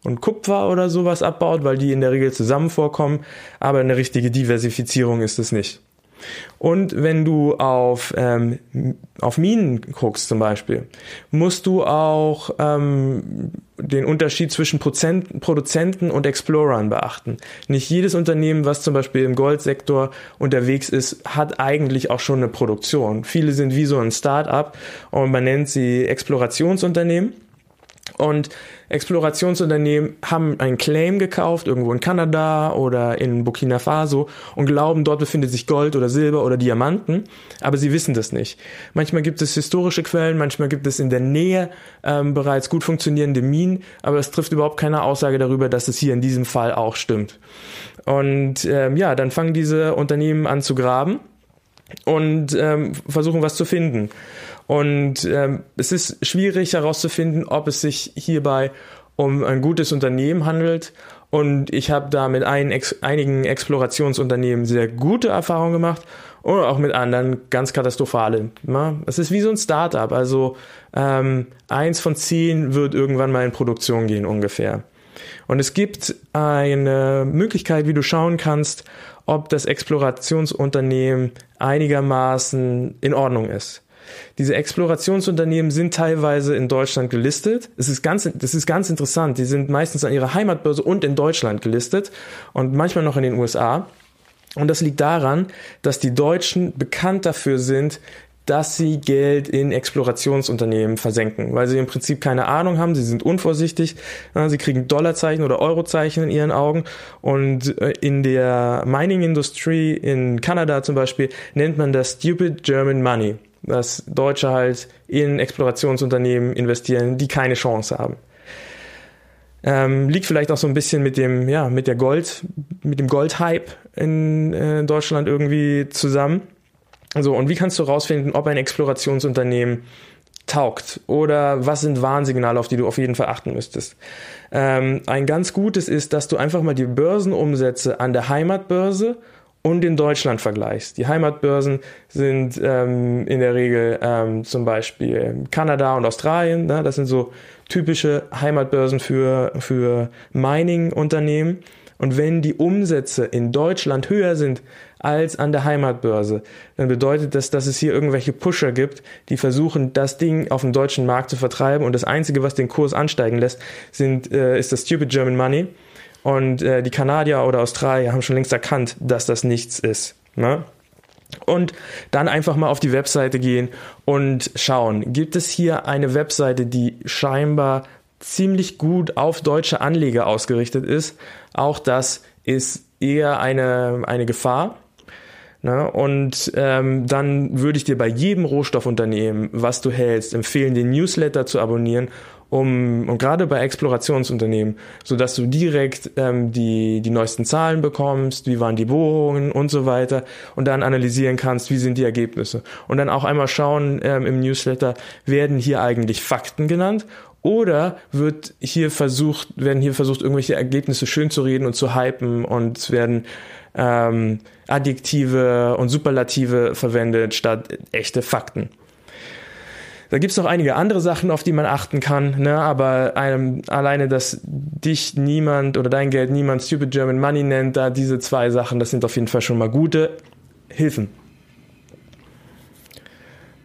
und Kupfer oder sowas abbaut, weil die in der Regel zusammen vorkommen, aber eine richtige Diversifizierung ist es nicht. Und wenn du auf, ähm, auf Minen guckst zum Beispiel, musst du auch ähm, den Unterschied zwischen Prozent, Produzenten und Explorern beachten. Nicht jedes Unternehmen, was zum Beispiel im Goldsektor unterwegs ist, hat eigentlich auch schon eine Produktion. Viele sind wie so ein Start-up und man nennt sie Explorationsunternehmen. Und Explorationsunternehmen haben einen Claim gekauft, irgendwo in Kanada oder in Burkina Faso und glauben, dort befindet sich Gold oder Silber oder Diamanten, aber sie wissen das nicht. Manchmal gibt es historische Quellen, manchmal gibt es in der Nähe ähm, bereits gut funktionierende Minen, aber es trifft überhaupt keine Aussage darüber, dass es hier in diesem Fall auch stimmt. Und ähm, ja, dann fangen diese Unternehmen an zu graben und ähm, versuchen was zu finden. Und ähm, es ist schwierig herauszufinden, ob es sich hierbei um ein gutes Unternehmen handelt. Und ich habe da mit ein, ex, einigen Explorationsunternehmen sehr gute Erfahrungen gemacht und auch mit anderen ganz katastrophale. Es ist wie so ein Startup. Also ähm, eins von zehn wird irgendwann mal in Produktion gehen ungefähr. Und es gibt eine Möglichkeit, wie du schauen kannst, ob das Explorationsunternehmen einigermaßen in Ordnung ist. Diese Explorationsunternehmen sind teilweise in Deutschland gelistet. Es ist ganz, das ist ganz interessant. Die sind meistens an ihrer Heimatbörse und in Deutschland gelistet und manchmal noch in den USA. Und das liegt daran, dass die Deutschen bekannt dafür sind, dass sie Geld in Explorationsunternehmen versenken, weil sie im Prinzip keine Ahnung haben, sie sind unvorsichtig, sie kriegen Dollarzeichen oder Eurozeichen in ihren Augen und äh, in der Mining-Industrie in Kanada zum Beispiel nennt man das Stupid German Money dass Deutsche halt in Explorationsunternehmen investieren, die keine Chance haben. Ähm, liegt vielleicht auch so ein bisschen mit dem, ja, mit der Gold, mit dem Goldhype in äh, Deutschland irgendwie zusammen. So, und wie kannst du herausfinden, ob ein Explorationsunternehmen taugt oder was sind Warnsignale, auf die du auf jeden Fall achten müsstest. Ähm, ein ganz gutes ist, dass du einfach mal die Börsenumsätze an der Heimatbörse und in Deutschland vergleichst. Die Heimatbörsen sind ähm, in der Regel ähm, zum Beispiel Kanada und Australien. Ne? Das sind so typische Heimatbörsen für, für Mining-Unternehmen. Und wenn die Umsätze in Deutschland höher sind als an der Heimatbörse, dann bedeutet das, dass es hier irgendwelche Pusher gibt, die versuchen, das Ding auf dem deutschen Markt zu vertreiben. Und das Einzige, was den Kurs ansteigen lässt, sind, äh, ist das Stupid German Money. Und äh, die Kanadier oder Australier haben schon längst erkannt, dass das nichts ist. Ne? Und dann einfach mal auf die Webseite gehen und schauen, gibt es hier eine Webseite, die scheinbar ziemlich gut auf deutsche Anleger ausgerichtet ist. Auch das ist eher eine, eine Gefahr. Ne? Und ähm, dann würde ich dir bei jedem Rohstoffunternehmen, was du hältst, empfehlen, den Newsletter zu abonnieren um, und gerade bei Explorationsunternehmen, so dass du direkt ähm, die, die neuesten Zahlen bekommst, wie waren die Bohrungen und so weiter und dann analysieren kannst, wie sind die Ergebnisse. Und dann auch einmal schauen ähm, im Newsletter, werden hier eigentlich Fakten genannt oder wird hier versucht, werden hier versucht, irgendwelche Ergebnisse schön zu reden und zu hypen und es werden ähm, Adjektive und Superlative verwendet statt echte Fakten. Da gibt's noch einige andere Sachen, auf die man achten kann, ne? aber einem, alleine, dass dich niemand oder dein Geld niemand Stupid German Money nennt, da diese zwei Sachen, das sind auf jeden Fall schon mal gute Hilfen.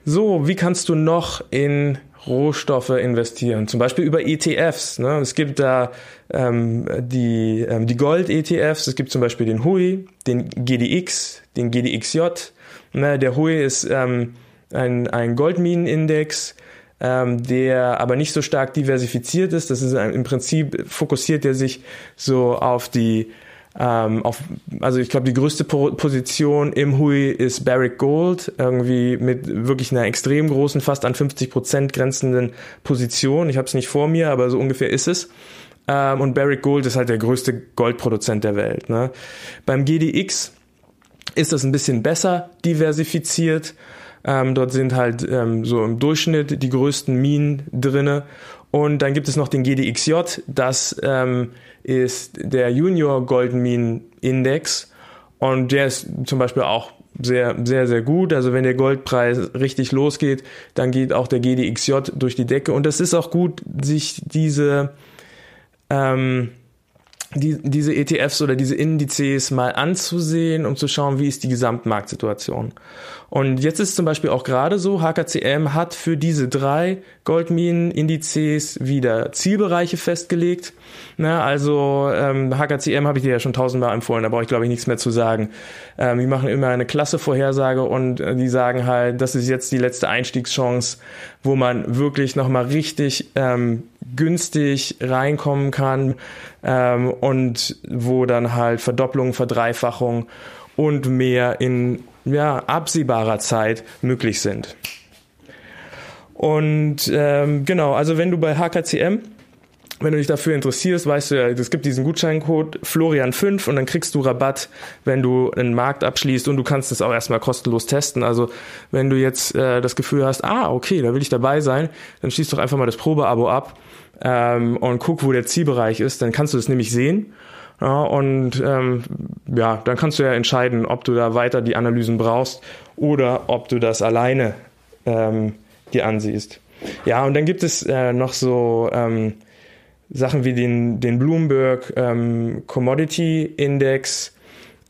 So, wie kannst du noch in Rohstoffe investieren, zum Beispiel über ETFs. Ne? Es gibt da ähm, die, ähm, die Gold-ETFs, es gibt zum Beispiel den HUI, den GDX, den GDXJ. Ne? Der HUI ist ähm, ein, ein Goldminenindex, ähm, der aber nicht so stark diversifiziert ist. Das ist ein, im Prinzip fokussiert er sich so auf die ähm, auf, also ich glaube, die größte po Position im Hui ist Barrick Gold, irgendwie mit wirklich einer extrem großen, fast an 50 Prozent grenzenden Position. Ich habe es nicht vor mir, aber so ungefähr ist es. Ähm, und Barrick Gold ist halt der größte Goldproduzent der Welt. Ne? Beim GDX ist das ein bisschen besser diversifiziert. Ähm, dort sind halt ähm, so im Durchschnitt die größten Minen drinne. Und dann gibt es noch den GDXJ, das ähm, ist der Junior Goldminen Index. Und der ist zum Beispiel auch sehr, sehr, sehr gut. Also wenn der Goldpreis richtig losgeht, dann geht auch der GDXJ durch die Decke. Und es ist auch gut, sich diese, ähm, die, diese ETFs oder diese Indizes mal anzusehen, um zu schauen, wie ist die Gesamtmarktsituation. Und jetzt ist zum Beispiel auch gerade so, HKCM hat für diese drei Goldminen-Indizes wieder Zielbereiche festgelegt. Na, also ähm, HKCM habe ich dir ja schon tausendmal empfohlen, da brauche ich glaube ich nichts mehr zu sagen. Ähm, die machen immer eine klasse Vorhersage und äh, die sagen halt, das ist jetzt die letzte Einstiegschance, wo man wirklich nochmal richtig ähm, günstig reinkommen kann ähm, und wo dann halt Verdopplung, Verdreifachung und mehr in ja, absehbarer Zeit möglich sind. Und ähm, genau, also wenn du bei HKCM wenn du dich dafür interessierst, weißt du ja, es gibt diesen Gutscheincode Florian5 und dann kriegst du Rabatt, wenn du einen Markt abschließt und du kannst es auch erstmal kostenlos testen. Also wenn du jetzt äh, das Gefühl hast, ah, okay, da will ich dabei sein, dann schließ doch einfach mal das Probeabo ab ähm, und guck, wo der Zielbereich ist, dann kannst du das nämlich sehen ja, und ähm, ja, dann kannst du ja entscheiden, ob du da weiter die Analysen brauchst oder ob du das alleine ähm, dir ansiehst. Ja, und dann gibt es äh, noch so ähm, Sachen wie den, den Bloomberg ähm, Commodity Index.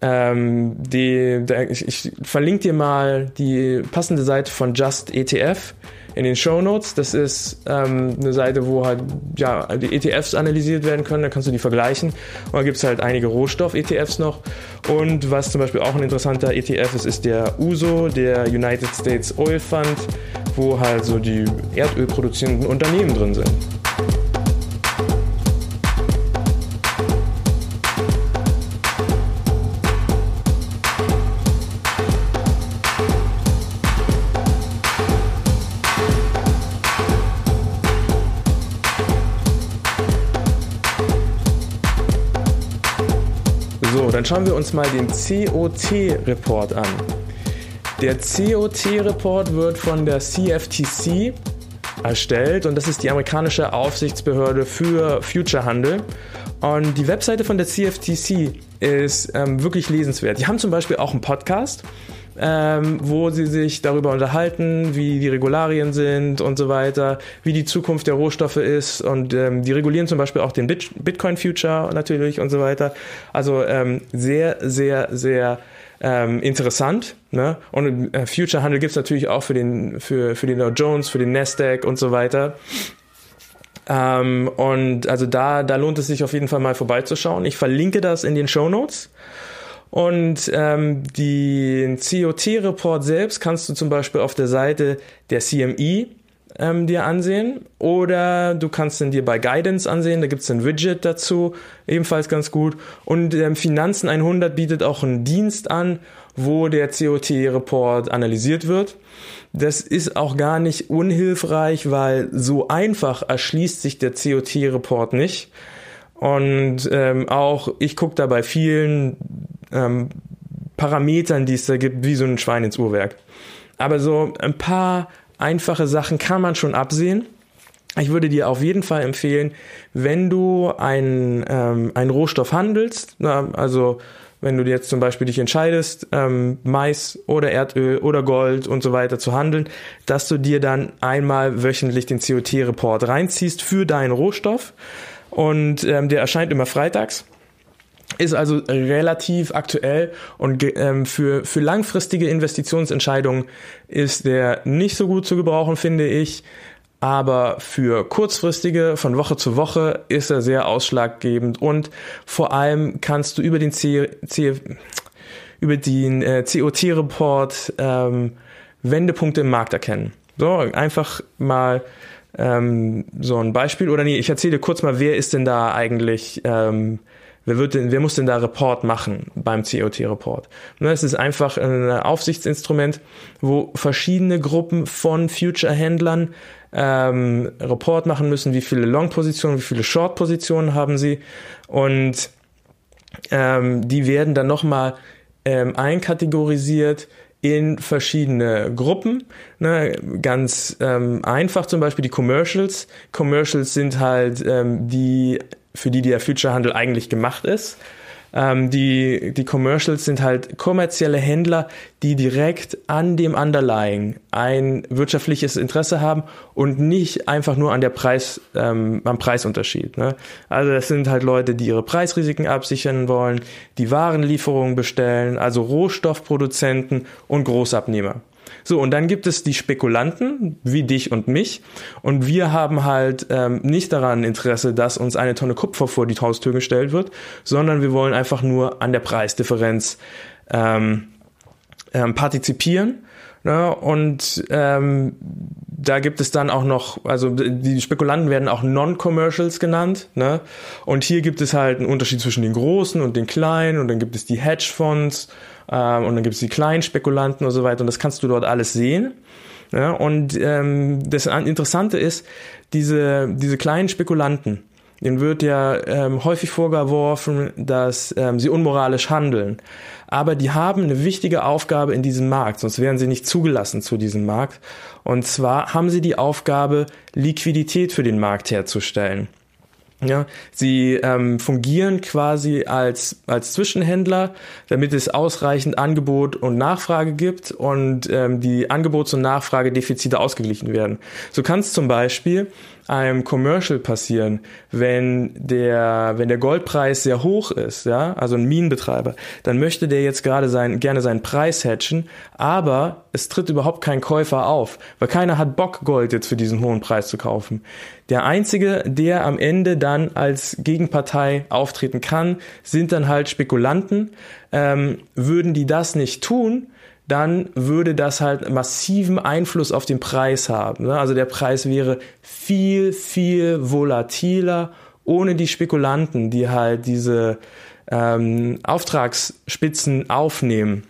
Ähm, die, der, ich, ich verlinke dir mal die passende Seite von Just ETF in den Show Notes. Das ist ähm, eine Seite, wo halt ja, die ETFs analysiert werden können. Da kannst du die vergleichen. Und da gibt es halt einige Rohstoff-ETFs noch. Und was zum Beispiel auch ein interessanter ETF ist, ist der USO, der United States Oil Fund, wo halt so die erdölproduzierenden Unternehmen drin sind. Dann schauen wir uns mal den COT-Report an. Der COT-Report wird von der CFTC erstellt und das ist die amerikanische Aufsichtsbehörde für Futurehandel. Und die Webseite von der CFTC ist ähm, wirklich lesenswert. Die haben zum Beispiel auch einen Podcast, ähm, wo sie sich darüber unterhalten, wie die Regularien sind und so weiter, wie die Zukunft der Rohstoffe ist. Und ähm, die regulieren zum Beispiel auch den Bit Bitcoin Future natürlich und so weiter. Also ähm, sehr, sehr, sehr ähm, interessant. Ne? Und äh, Future-Handel gibt es natürlich auch für den, für, für den Dow Jones, für den Nasdaq und so weiter. Ähm, und also da, da lohnt es sich auf jeden Fall mal vorbeizuschauen. Ich verlinke das in den Show Notes. Und ähm, den COT-Report selbst kannst du zum Beispiel auf der Seite der CME ähm, dir ansehen oder du kannst ihn dir bei Guidance ansehen, da gibt es ein Widget dazu, ebenfalls ganz gut. Und ähm, Finanzen 100 bietet auch einen Dienst an, wo der COT-Report analysiert wird. Das ist auch gar nicht unhilfreich, weil so einfach erschließt sich der COT-Report nicht. Und ähm, auch ich gucke da bei vielen ähm, Parametern, die es da gibt, wie so ein Schwein ins Uhrwerk. Aber so ein paar einfache Sachen kann man schon absehen. Ich würde dir auf jeden Fall empfehlen, wenn du einen, ähm, einen Rohstoff handelst, na, also wenn du jetzt zum Beispiel dich entscheidest, ähm, Mais oder Erdöl oder Gold und so weiter zu handeln, dass du dir dann einmal wöchentlich den COT-Report reinziehst für deinen Rohstoff. Und ähm, der erscheint immer freitags. Ist also relativ aktuell und ähm, für, für langfristige Investitionsentscheidungen ist der nicht so gut zu gebrauchen, finde ich. Aber für kurzfristige, von Woche zu Woche, ist er sehr ausschlaggebend und vor allem kannst du über den, C, C, über den äh, COT-Report ähm, Wendepunkte im Markt erkennen. So, einfach mal ähm, so ein Beispiel. Oder nee, ich erzähle kurz mal, wer ist denn da eigentlich ähm, Wer, wird denn, wer muss denn da Report machen beim COT-Report? Ne, es ist einfach ein Aufsichtsinstrument, wo verschiedene Gruppen von Future-Händlern ähm, Report machen müssen, wie viele Long-Positionen, wie viele Short-Positionen haben sie. Und ähm, die werden dann nochmal ähm, einkategorisiert in verschiedene Gruppen. Ne, ganz ähm, einfach zum Beispiel die Commercials. Commercials sind halt ähm, die für die der Future-Handel eigentlich gemacht ist. Ähm, die, die Commercials sind halt kommerzielle Händler, die direkt an dem Underlying ein wirtschaftliches Interesse haben und nicht einfach nur an der Preis, ähm, am Preisunterschied. Ne? Also das sind halt Leute, die ihre Preisrisiken absichern wollen, die Warenlieferungen bestellen, also Rohstoffproduzenten und Großabnehmer. So, und dann gibt es die Spekulanten, wie dich und mich. Und wir haben halt ähm, nicht daran Interesse, dass uns eine Tonne Kupfer vor die Haustür gestellt wird, sondern wir wollen einfach nur an der Preisdifferenz ähm, ähm, partizipieren. Ne? Und ähm, da gibt es dann auch noch, also die Spekulanten werden auch Non-Commercials genannt. Ne? Und hier gibt es halt einen Unterschied zwischen den großen und den kleinen und dann gibt es die Hedgefonds ähm, und dann gibt es die kleinen Spekulanten und so weiter und das kannst du dort alles sehen. Ja? Und ähm, das Interessante ist, diese, diese kleinen Spekulanten, denen wird ja ähm, häufig vorgeworfen, dass ähm, sie unmoralisch handeln. Aber die haben eine wichtige Aufgabe in diesem Markt, sonst wären sie nicht zugelassen zu diesem Markt. Und zwar haben sie die Aufgabe, Liquidität für den Markt herzustellen. Ja, sie ähm, fungieren quasi als, als Zwischenhändler, damit es ausreichend Angebot und Nachfrage gibt und ähm, die Angebots- und Nachfragedefizite ausgeglichen werden. So kann es zum Beispiel einem Commercial passieren, wenn der, wenn der Goldpreis sehr hoch ist, ja, also ein Minenbetreiber, dann möchte der jetzt gerade sein, gerne seinen Preis hatchen, aber es tritt überhaupt kein Käufer auf, weil keiner hat Bock, Gold jetzt für diesen hohen Preis zu kaufen. Der einzige, der am Ende dann als Gegenpartei auftreten kann, sind dann halt Spekulanten. Ähm, würden die das nicht tun, dann würde das halt massiven Einfluss auf den Preis haben. Ne? Also der Preis wäre viel, viel volatiler ohne die Spekulanten, die halt diese ähm, Auftragsspitzen aufnehmen.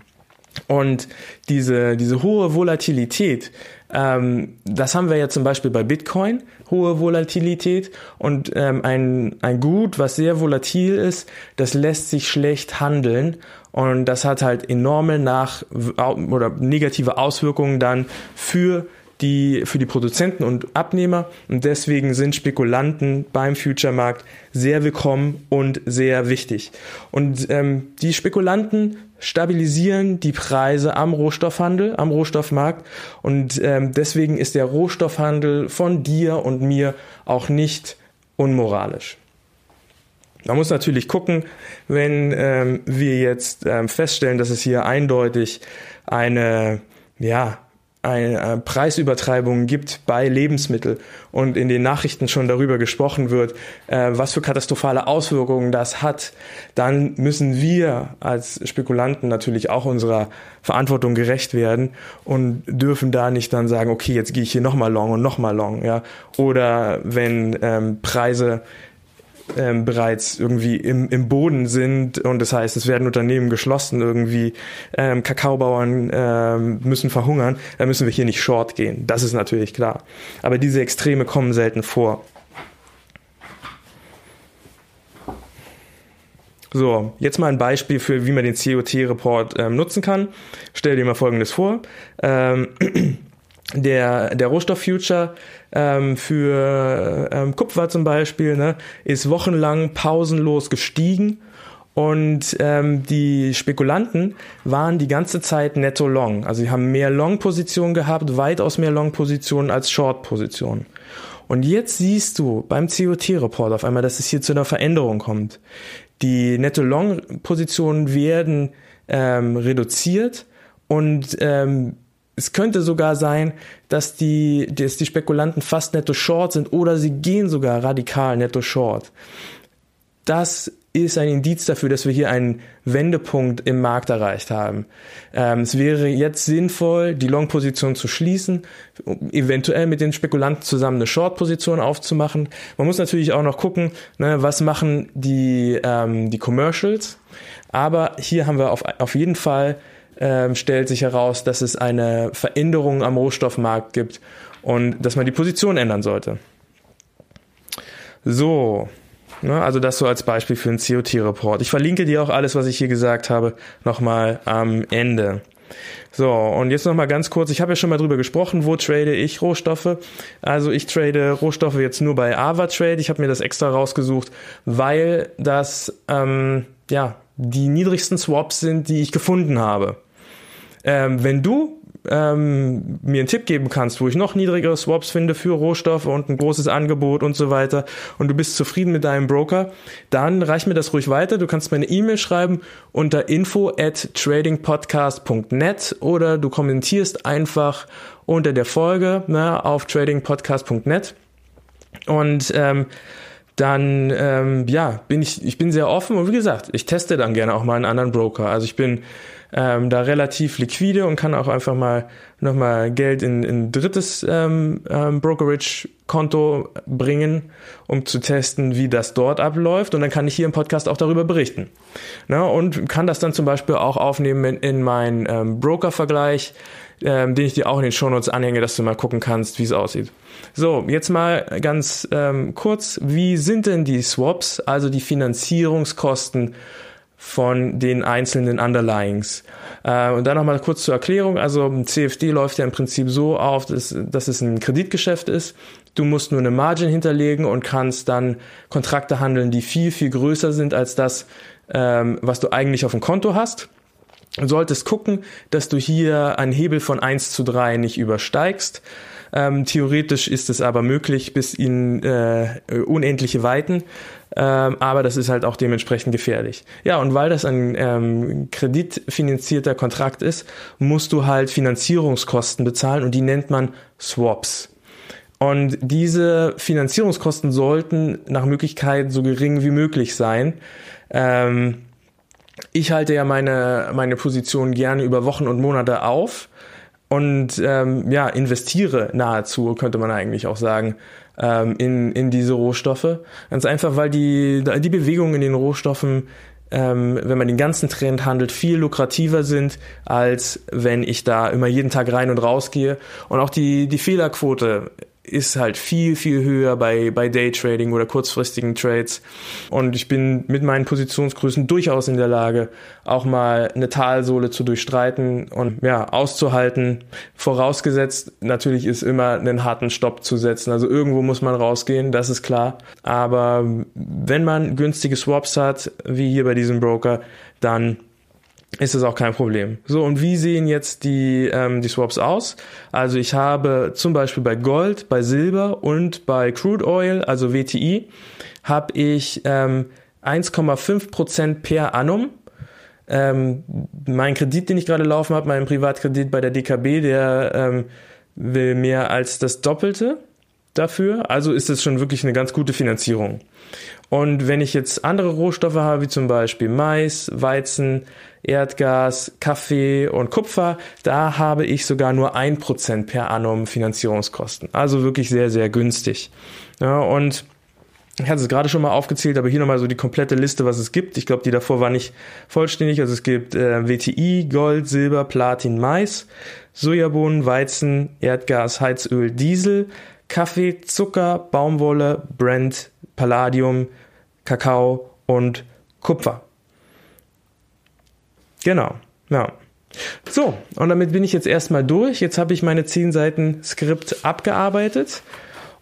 Und diese, diese hohe Volatilität, ähm, das haben wir ja zum Beispiel bei Bitcoin, hohe Volatilität. Und ähm, ein, ein Gut, was sehr volatil ist, das lässt sich schlecht handeln. Und das hat halt enorme nach oder negative Auswirkungen dann für die für die Produzenten und Abnehmer. Und deswegen sind Spekulanten beim Future-Markt sehr willkommen und sehr wichtig. Und ähm, die Spekulanten stabilisieren die Preise am Rohstoffhandel, am Rohstoffmarkt und ähm, deswegen ist der Rohstoffhandel von dir und mir auch nicht unmoralisch. Man muss natürlich gucken, wenn ähm, wir jetzt ähm, feststellen, dass es hier eindeutig eine, ja, eine äh, Preisübertreibung gibt bei Lebensmitteln und in den Nachrichten schon darüber gesprochen wird, äh, was für katastrophale Auswirkungen das hat, dann müssen wir als Spekulanten natürlich auch unserer Verantwortung gerecht werden und dürfen da nicht dann sagen, okay, jetzt gehe ich hier nochmal long und nochmal long, ja. Oder wenn ähm, Preise ähm, bereits irgendwie im, im Boden sind und das heißt, es werden Unternehmen geschlossen, irgendwie ähm, Kakaobauern ähm, müssen verhungern, dann müssen wir hier nicht short gehen. Das ist natürlich klar. Aber diese Extreme kommen selten vor. So, jetzt mal ein Beispiel für, wie man den COT-Report ähm, nutzen kann. Stell dir mal Folgendes vor. Ähm, der, der Rohstoff-Future ähm, für ähm, Kupfer zum Beispiel ne, ist wochenlang pausenlos gestiegen und ähm, die Spekulanten waren die ganze Zeit netto long. Also sie haben mehr Long-Positionen gehabt, weitaus mehr Long-Positionen als Short-Positionen. Und jetzt siehst du beim COT-Report auf einmal, dass es hier zu einer Veränderung kommt. Die Netto-Long-Positionen werden ähm, reduziert und ähm, es könnte sogar sein, dass die, dass die Spekulanten fast netto short sind oder sie gehen sogar radikal netto short. Das ist ein Indiz dafür, dass wir hier einen Wendepunkt im Markt erreicht haben. Ähm, es wäre jetzt sinnvoll, die Long-Position zu schließen, eventuell mit den Spekulanten zusammen eine Short-Position aufzumachen. Man muss natürlich auch noch gucken, ne, was machen die, ähm, die Commercials. Aber hier haben wir auf, auf jeden Fall ähm, stellt sich heraus, dass es eine Veränderung am Rohstoffmarkt gibt und dass man die Position ändern sollte. So, ne, also das so als Beispiel für einen COT-Report. Ich verlinke dir auch alles, was ich hier gesagt habe, nochmal am Ende. So, und jetzt nochmal ganz kurz, ich habe ja schon mal drüber gesprochen, wo trade ich Rohstoffe. Also ich trade Rohstoffe jetzt nur bei AvaTrade. Ich habe mir das extra rausgesucht, weil das ähm, ja die niedrigsten Swaps sind, die ich gefunden habe. Ähm, wenn du ähm, mir einen Tipp geben kannst, wo ich noch niedrigere Swaps finde für Rohstoffe und ein großes Angebot und so weiter und du bist zufrieden mit deinem Broker, dann reich mir das ruhig weiter. Du kannst mir eine E-Mail schreiben unter info at tradingpodcast.net oder du kommentierst einfach unter der Folge ne, auf tradingpodcast.net und ähm, dann ähm, ja bin ich ich bin sehr offen und wie gesagt ich teste dann gerne auch mal einen anderen Broker also ich bin ähm, da relativ liquide und kann auch einfach mal nochmal Geld in ein drittes ähm, ähm, Brokerage-Konto bringen, um zu testen, wie das dort abläuft. Und dann kann ich hier im Podcast auch darüber berichten. Na, und kann das dann zum Beispiel auch aufnehmen in, in meinen ähm, Broker-Vergleich, ähm, den ich dir auch in den Shownotes anhänge, dass du mal gucken kannst, wie es aussieht. So, jetzt mal ganz ähm, kurz, wie sind denn die Swaps, also die Finanzierungskosten von den einzelnen Underlyings. Äh, und dann nochmal kurz zur Erklärung. Also ein CFD läuft ja im Prinzip so auf, dass, dass es ein Kreditgeschäft ist. Du musst nur eine Margin hinterlegen und kannst dann Kontrakte handeln, die viel, viel größer sind als das, ähm, was du eigentlich auf dem Konto hast. Du solltest gucken, dass du hier einen Hebel von 1 zu 3 nicht übersteigst. Ähm, theoretisch ist es aber möglich bis in äh, unendliche Weiten, ähm, aber das ist halt auch dementsprechend gefährlich. Ja, und weil das ein ähm, kreditfinanzierter Kontrakt ist, musst du halt Finanzierungskosten bezahlen und die nennt man Swaps. Und diese Finanzierungskosten sollten nach Möglichkeit so gering wie möglich sein. Ähm, ich halte ja meine, meine Position gerne über Wochen und Monate auf und ähm, ja, investiere nahezu, könnte man eigentlich auch sagen, ähm, in, in diese Rohstoffe. Ganz einfach, weil die, die Bewegungen in den Rohstoffen, ähm, wenn man den ganzen Trend handelt, viel lukrativer sind, als wenn ich da immer jeden Tag rein und raus gehe. Und auch die, die Fehlerquote ist halt viel, viel höher bei, bei Daytrading oder kurzfristigen Trades. Und ich bin mit meinen Positionsgrößen durchaus in der Lage, auch mal eine Talsohle zu durchstreiten und ja, auszuhalten. Vorausgesetzt, natürlich ist immer einen harten Stopp zu setzen. Also irgendwo muss man rausgehen, das ist klar. Aber wenn man günstige Swaps hat, wie hier bei diesem Broker, dann ist es auch kein Problem. So, und wie sehen jetzt die, ähm, die Swaps aus? Also ich habe zum Beispiel bei Gold, bei Silber und bei Crude Oil, also WTI, habe ich ähm, 1,5% per annum. Ähm, mein Kredit, den ich gerade laufen habe, mein Privatkredit bei der DKB, der ähm, will mehr als das Doppelte dafür. Also ist es schon wirklich eine ganz gute Finanzierung. Und wenn ich jetzt andere Rohstoffe habe, wie zum Beispiel Mais, Weizen, Erdgas, Kaffee und Kupfer, da habe ich sogar nur ein Prozent per annum Finanzierungskosten. Also wirklich sehr, sehr günstig. Ja, und ich hatte es gerade schon mal aufgezählt, aber hier nochmal so die komplette Liste, was es gibt. Ich glaube, die davor war nicht vollständig. Also es gibt äh, WTI, Gold, Silber, Platin, Mais, Sojabohnen, Weizen, Erdgas, Heizöl, Diesel, Kaffee, Zucker, Baumwolle, Brent, Palladium, Kakao und Kupfer. Genau, ja. So, und damit bin ich jetzt erstmal durch. Jetzt habe ich meine 10 Seiten Skript abgearbeitet.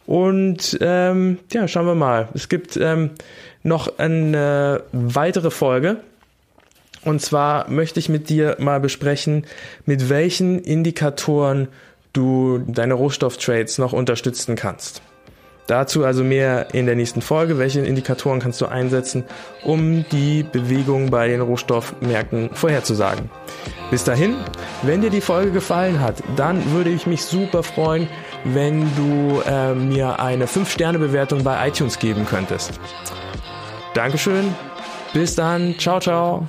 Und ähm, ja, schauen wir mal. Es gibt ähm, noch eine weitere Folge. Und zwar möchte ich mit dir mal besprechen, mit welchen Indikatoren du deine Rohstofftrades noch unterstützen kannst. Dazu also mehr in der nächsten Folge. Welche Indikatoren kannst du einsetzen, um die Bewegung bei den Rohstoffmärkten vorherzusagen? Bis dahin, wenn dir die Folge gefallen hat, dann würde ich mich super freuen, wenn du äh, mir eine 5-Sterne-Bewertung bei iTunes geben könntest. Dankeschön. Bis dann. Ciao, ciao.